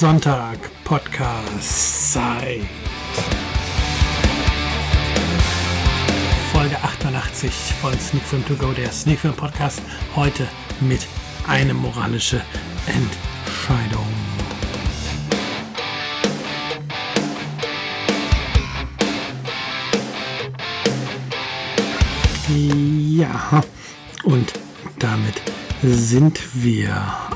Sonntag Podcast Zeit. Folge 88 von Sneak Film To Go, der Sneak Film Podcast. Heute mit eine moralische Entscheidung. Ja, und damit sind wir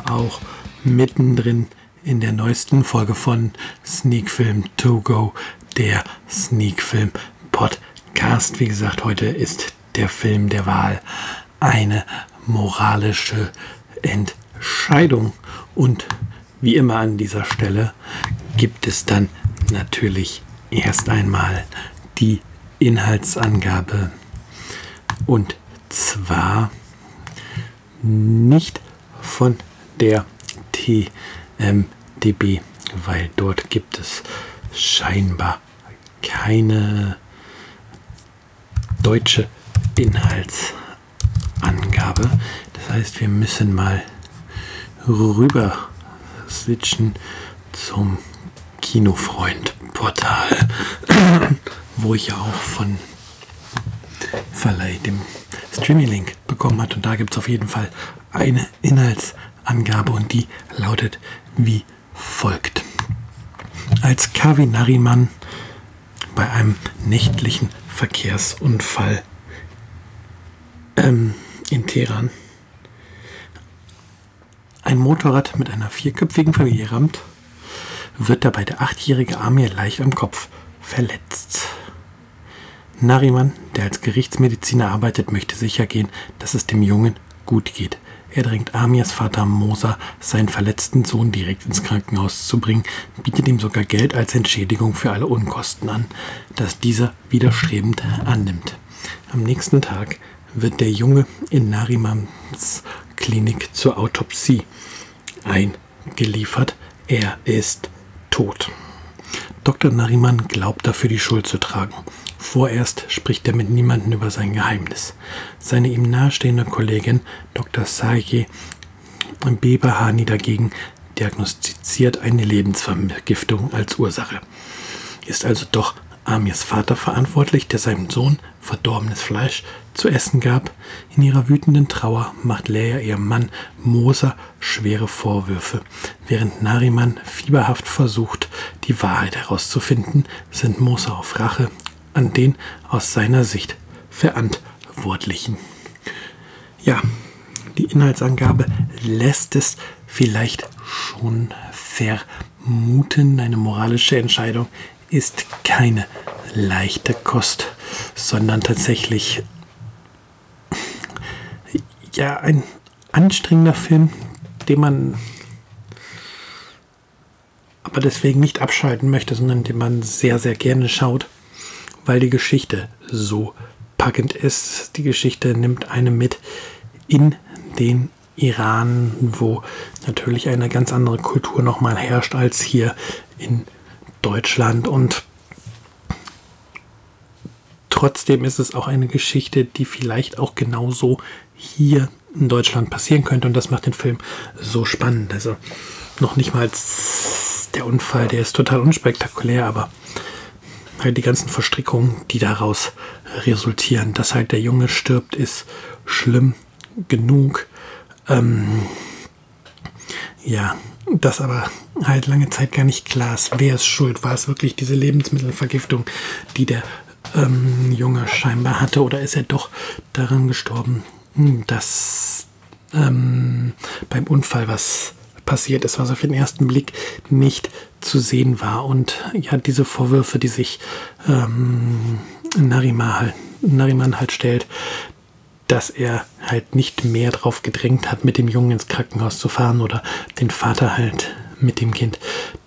auch mittendrin in der neuesten Folge von Sneak Film To Go, der Sneak Film Podcast. Wie gesagt, heute ist der Film der Wahl eine moralische Entscheidung. Und wie immer an dieser Stelle gibt es dann natürlich erst einmal die Inhaltsangabe. Und zwar nicht von der TMDB, weil dort gibt es scheinbar keine deutsche Inhaltsangabe. Das heißt, wir müssen mal rüber switchen zum Kinofreund-Portal, wo ich ja auch von Verleih dem Streaming-Link bekommen hat. Und da gibt es auf jeden Fall eine Inhaltsangabe und die lautet wie folgt. Als Kavi Nariman bei einem nächtlichen Verkehrsunfall ähm, in Teheran ein Motorrad mit einer vierköpfigen Familie rammt, wird dabei der achtjährige Amir leicht am Kopf verletzt. Nariman, der als Gerichtsmediziner arbeitet, möchte sicher gehen, dass es dem Jungen gut geht. Er drängt Amirs Vater Mosa, seinen verletzten Sohn direkt ins Krankenhaus zu bringen, bietet ihm sogar Geld als Entschädigung für alle Unkosten an, das dieser widerstrebend annimmt. Am nächsten Tag wird der Junge in Narimans Klinik zur Autopsie eingeliefert. Er ist tot. Dr. Nariman glaubt dafür die Schuld zu tragen. Vorerst spricht er mit niemandem über sein Geheimnis. Seine ihm nahestehende Kollegin Dr. Saye Beberhani dagegen diagnostiziert eine Lebensvergiftung als Ursache. Ist also doch Amirs Vater verantwortlich, der seinem Sohn verdorbenes Fleisch zu essen gab. In ihrer wütenden Trauer macht Leia ihrem Mann Moser schwere Vorwürfe. Während Nariman fieberhaft versucht, die Wahrheit herauszufinden, sind Moser auf Rache an den aus seiner Sicht Verantwortlichen. Ja, die Inhaltsangabe lässt es vielleicht schon vermuten. Eine moralische Entscheidung ist keine leichte Kost, sondern tatsächlich ja ein anstrengender Film, den man aber deswegen nicht abschalten möchte, sondern den man sehr, sehr gerne schaut weil die Geschichte so packend ist. Die Geschichte nimmt einen mit in den Iran, wo natürlich eine ganz andere Kultur nochmal herrscht als hier in Deutschland. Und trotzdem ist es auch eine Geschichte, die vielleicht auch genauso hier in Deutschland passieren könnte. Und das macht den Film so spannend. Also noch nicht mal der Unfall, der ist total unspektakulär, aber die ganzen Verstrickungen, die daraus resultieren. Dass halt der Junge stirbt, ist schlimm genug. Ähm, ja, dass aber halt lange Zeit gar nicht klar ist, wer ist schuld. War es wirklich diese Lebensmittelvergiftung, die der ähm, Junge scheinbar hatte, oder ist er doch daran gestorben, dass ähm, beim Unfall was passiert ist, was auf den ersten Blick nicht zu sehen war. Und ja, diese Vorwürfe, die sich ähm, Narima halt, Nariman halt stellt, dass er halt nicht mehr drauf gedrängt hat, mit dem Jungen ins Krankenhaus zu fahren oder den Vater halt mit dem Kind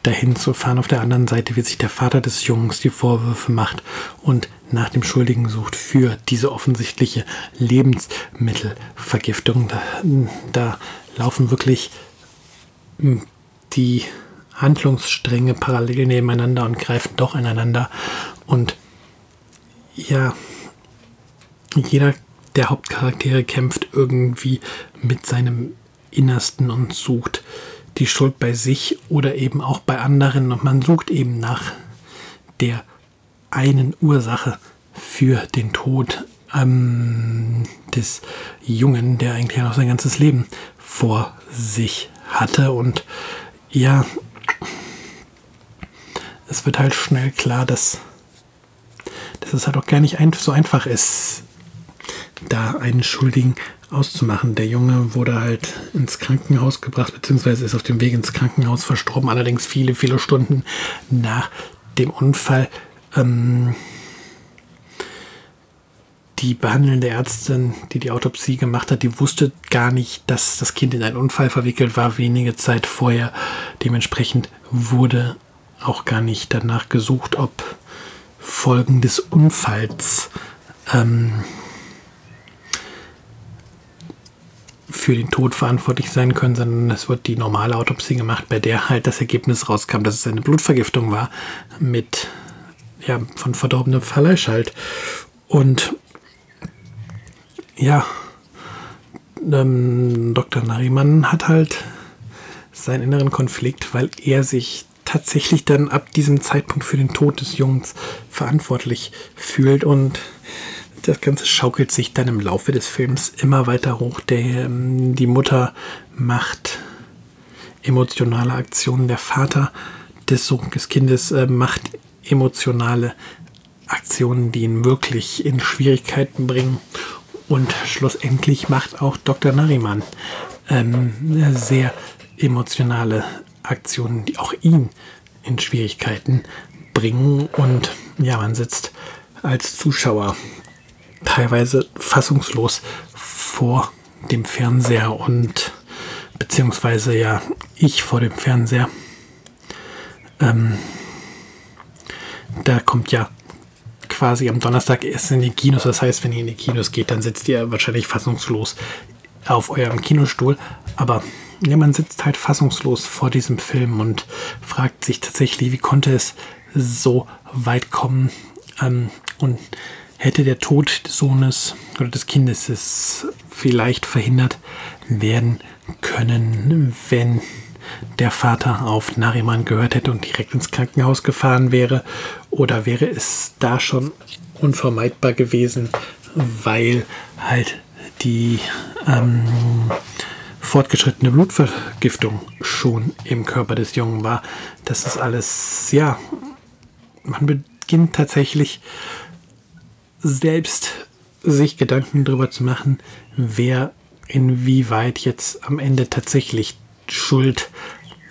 dahin zu fahren. Auf der anderen Seite, wie sich der Vater des Jungs die Vorwürfe macht und nach dem Schuldigen sucht für diese offensichtliche Lebensmittelvergiftung. Da, da laufen wirklich die Handlungsstränge parallel nebeneinander und greifen doch ineinander. Und ja, jeder der Hauptcharaktere kämpft irgendwie mit seinem Innersten und sucht die Schuld bei sich oder eben auch bei anderen und man sucht eben nach der einen Ursache für den Tod ähm, des Jungen, der eigentlich noch sein ganzes Leben vor sich hatte. Und ja, es wird halt schnell klar, dass, dass es halt auch gar nicht ein, so einfach ist, da einen Schuldigen auszumachen. Der Junge wurde halt ins Krankenhaus gebracht, beziehungsweise ist auf dem Weg ins Krankenhaus verstorben, allerdings viele, viele Stunden nach dem Unfall. Ähm, die behandelnde Ärztin, die die Autopsie gemacht hat, die wusste gar nicht, dass das Kind in einen Unfall verwickelt war, wenige Zeit vorher. Dementsprechend wurde auch gar nicht danach gesucht, ob Folgen des Unfalls ähm, für den Tod verantwortlich sein können, sondern es wird die normale Autopsie gemacht, bei der halt das Ergebnis rauskam, dass es eine Blutvergiftung war mit ja, von verdorbenem Fleisch halt. Und ja, ähm, Dr. Nariman hat halt seinen inneren Konflikt, weil er sich tatsächlich dann ab diesem Zeitpunkt für den Tod des Jungs verantwortlich fühlt und das Ganze schaukelt sich dann im Laufe des Films immer weiter hoch. Der, ähm, die Mutter macht emotionale Aktionen, der Vater des, des Kindes äh, macht emotionale Aktionen, die ihn wirklich in Schwierigkeiten bringen. Und schlussendlich macht auch Dr. Nariman ähm, sehr emotionale Aktionen, die auch ihn in Schwierigkeiten bringen. Und ja, man sitzt als Zuschauer teilweise fassungslos vor dem Fernseher und beziehungsweise ja ich vor dem Fernseher. Ähm, da kommt ja quasi am Donnerstag erst in die Kinos. Das heißt, wenn ihr in die Kinos geht, dann sitzt ihr wahrscheinlich fassungslos auf eurem Kinostuhl. Aber ja, man sitzt halt fassungslos vor diesem Film und fragt sich tatsächlich, wie konnte es so weit kommen? Ähm, und hätte der Tod des Sohnes oder des Kindes es vielleicht verhindert werden können, wenn der Vater auf Nariman gehört hätte und direkt ins Krankenhaus gefahren wäre? Oder wäre es da schon unvermeidbar gewesen, weil halt die ähm, fortgeschrittene Blutvergiftung schon im Körper des Jungen war? Das ist alles, ja, man beginnt tatsächlich selbst sich Gedanken darüber zu machen, wer inwieweit jetzt am Ende tatsächlich Schuld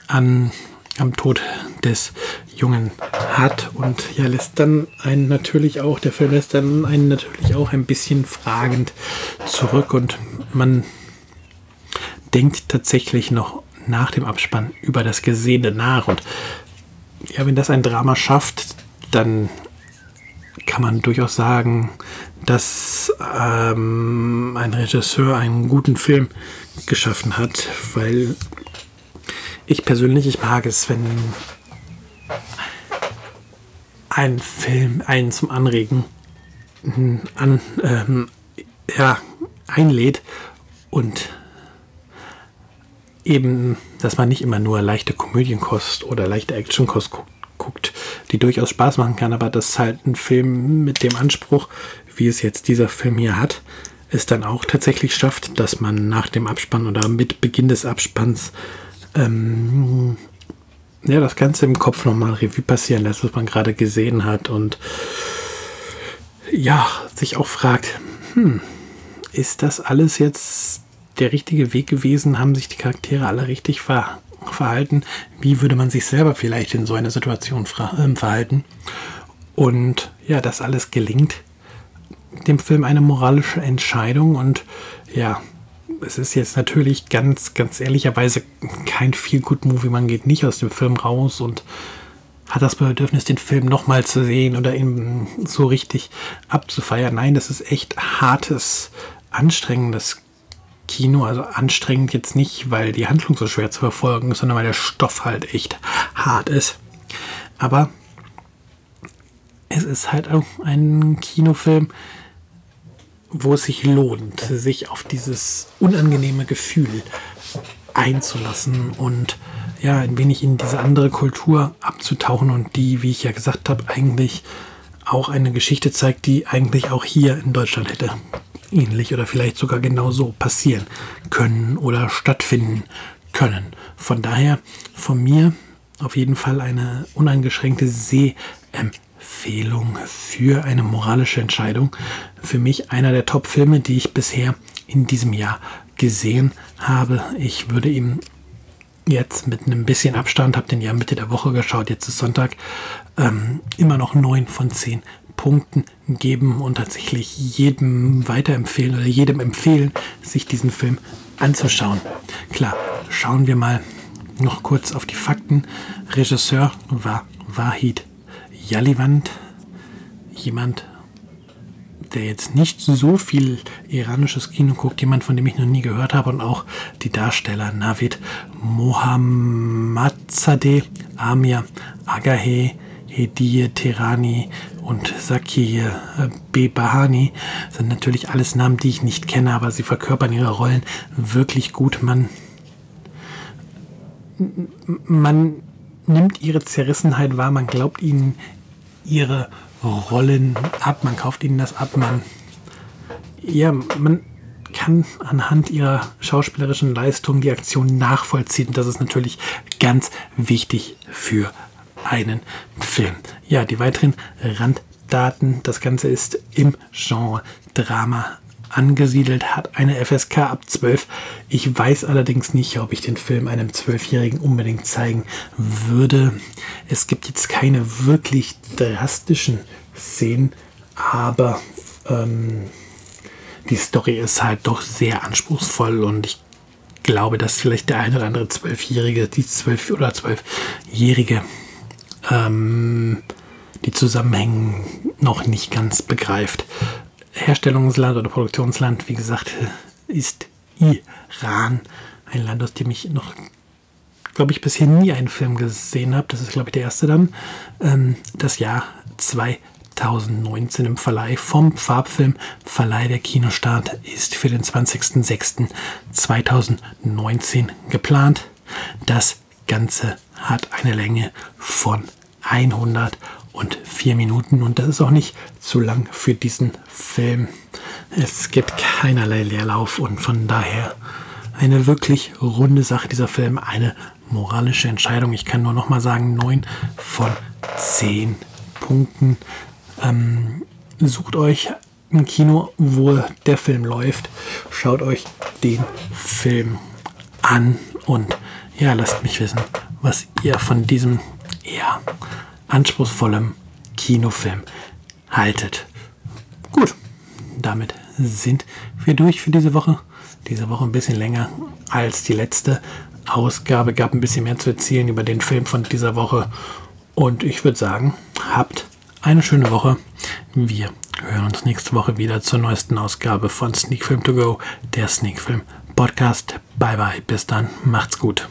an, am Tod des Jungen hat und ja, lässt dann einen natürlich auch, der Film lässt dann einen natürlich auch ein bisschen fragend zurück. Und man denkt tatsächlich noch nach dem Abspann über das Gesehene nach. Und ja, wenn das ein Drama schafft, dann kann man durchaus sagen, dass ähm, ein Regisseur einen guten Film geschaffen hat, weil ich persönlich, ich mag es, wenn ein Film einen zum Anregen an, ähm, ja, einlädt und eben, dass man nicht immer nur leichte Komödienkost oder leichte Actionkost guckt, guckt, die durchaus Spaß machen kann, aber dass halt ein Film mit dem Anspruch, wie es jetzt dieser Film hier hat, es dann auch tatsächlich schafft, dass man nach dem Abspann oder mit Beginn des Abspanns ähm, ja, das Ganze im Kopf nochmal Revue passieren lässt, was man gerade gesehen hat und ja, sich auch fragt, hm, ist das alles jetzt der richtige Weg gewesen? Haben sich die Charaktere alle richtig ver verhalten? Wie würde man sich selber vielleicht in so einer Situation äh, verhalten? Und ja, das alles gelingt dem Film eine moralische Entscheidung und ja, es ist jetzt natürlich ganz, ganz ehrlicherweise kein viel gut Movie. Man geht nicht aus dem Film raus und hat das Bedürfnis, den Film nochmal zu sehen oder ihn so richtig abzufeiern. Nein, das ist echt hartes, anstrengendes Kino. Also anstrengend jetzt nicht, weil die Handlung so schwer zu verfolgen ist, sondern weil der Stoff halt echt hart ist. Aber es ist halt auch ein Kinofilm, wo es sich lohnt, sich auf dieses unangenehme Gefühl einzulassen und ja, ein wenig in diese andere Kultur abzutauchen und die, wie ich ja gesagt habe, eigentlich auch eine Geschichte zeigt, die eigentlich auch hier in Deutschland hätte ähnlich oder vielleicht sogar genauso passieren können oder stattfinden können. Von daher von mir auf jeden Fall eine uneingeschränkte Sehempfehlung für eine moralische Entscheidung. Für mich einer der Top-Filme, die ich bisher in diesem Jahr gesehen habe. Ich würde ihm jetzt mit einem bisschen Abstand, habe den ja Mitte der Woche geschaut, jetzt ist Sonntag, ähm, immer noch 9 von 10 Punkten geben und tatsächlich jedem weiterempfehlen oder jedem empfehlen, sich diesen Film anzuschauen. Klar, schauen wir mal noch kurz auf die Fakten. Regisseur war Wahid Yaliwand, jemand, der jetzt nicht so viel iranisches Kino guckt, jemand, von dem ich noch nie gehört habe, und auch die Darsteller Navid Mohammadzadeh, Amir Agahe, Hediye Terani und Sakir Bebahani sind natürlich alles Namen, die ich nicht kenne, aber sie verkörpern ihre Rollen wirklich gut. Man, man nimmt ihre Zerrissenheit wahr, man glaubt ihnen ihre Rollen ab, man kauft ihnen das ab, man ja, man kann anhand ihrer schauspielerischen Leistung die Aktion nachvollziehen. Das ist natürlich ganz wichtig für einen Film. Ja, die weiteren Randdaten. Das Ganze ist im Genre Drama angesiedelt, hat eine FSK ab 12. Ich weiß allerdings nicht, ob ich den Film einem Zwölfjährigen unbedingt zeigen würde. Es gibt jetzt keine wirklich drastischen Szenen, aber ähm, die Story ist halt doch sehr anspruchsvoll und ich glaube, dass vielleicht der ein oder andere Zwölfjährige, die zwölf oder zwölfjährige ähm, die Zusammenhänge noch nicht ganz begreift. Herstellungsland oder Produktionsland, wie gesagt, ist Iran. Ein Land, aus dem ich noch, glaube ich, bisher nie einen Film gesehen habe. Das ist, glaube ich, der erste dann. Ähm, das Jahr 2019 im Verleih vom Farbfilm Verleih der Kinostart ist für den 20.06.2019 geplant. Das Ganze hat eine Länge von 104 Minuten und das ist auch nicht zu lang für diesen Film. Es gibt keinerlei Leerlauf und von daher eine wirklich runde Sache dieser Film, eine moralische Entscheidung. Ich kann nur noch mal sagen, 9 von 10 Punkten. Ähm, sucht euch ein Kino, wo der Film läuft. Schaut euch den Film an und ja, lasst mich wissen, was ihr von diesem eher anspruchsvollem Kinofilm haltet. Gut, damit sind wir durch für diese Woche. Diese Woche ein bisschen länger als die letzte Ausgabe. Gab ein bisschen mehr zu erzählen über den Film von dieser Woche. Und ich würde sagen, habt eine schöne Woche. Wir hören uns nächste Woche wieder zur neuesten Ausgabe von Sneak Film To Go, der Sneak Film Podcast. Bye bye, bis dann, macht's gut.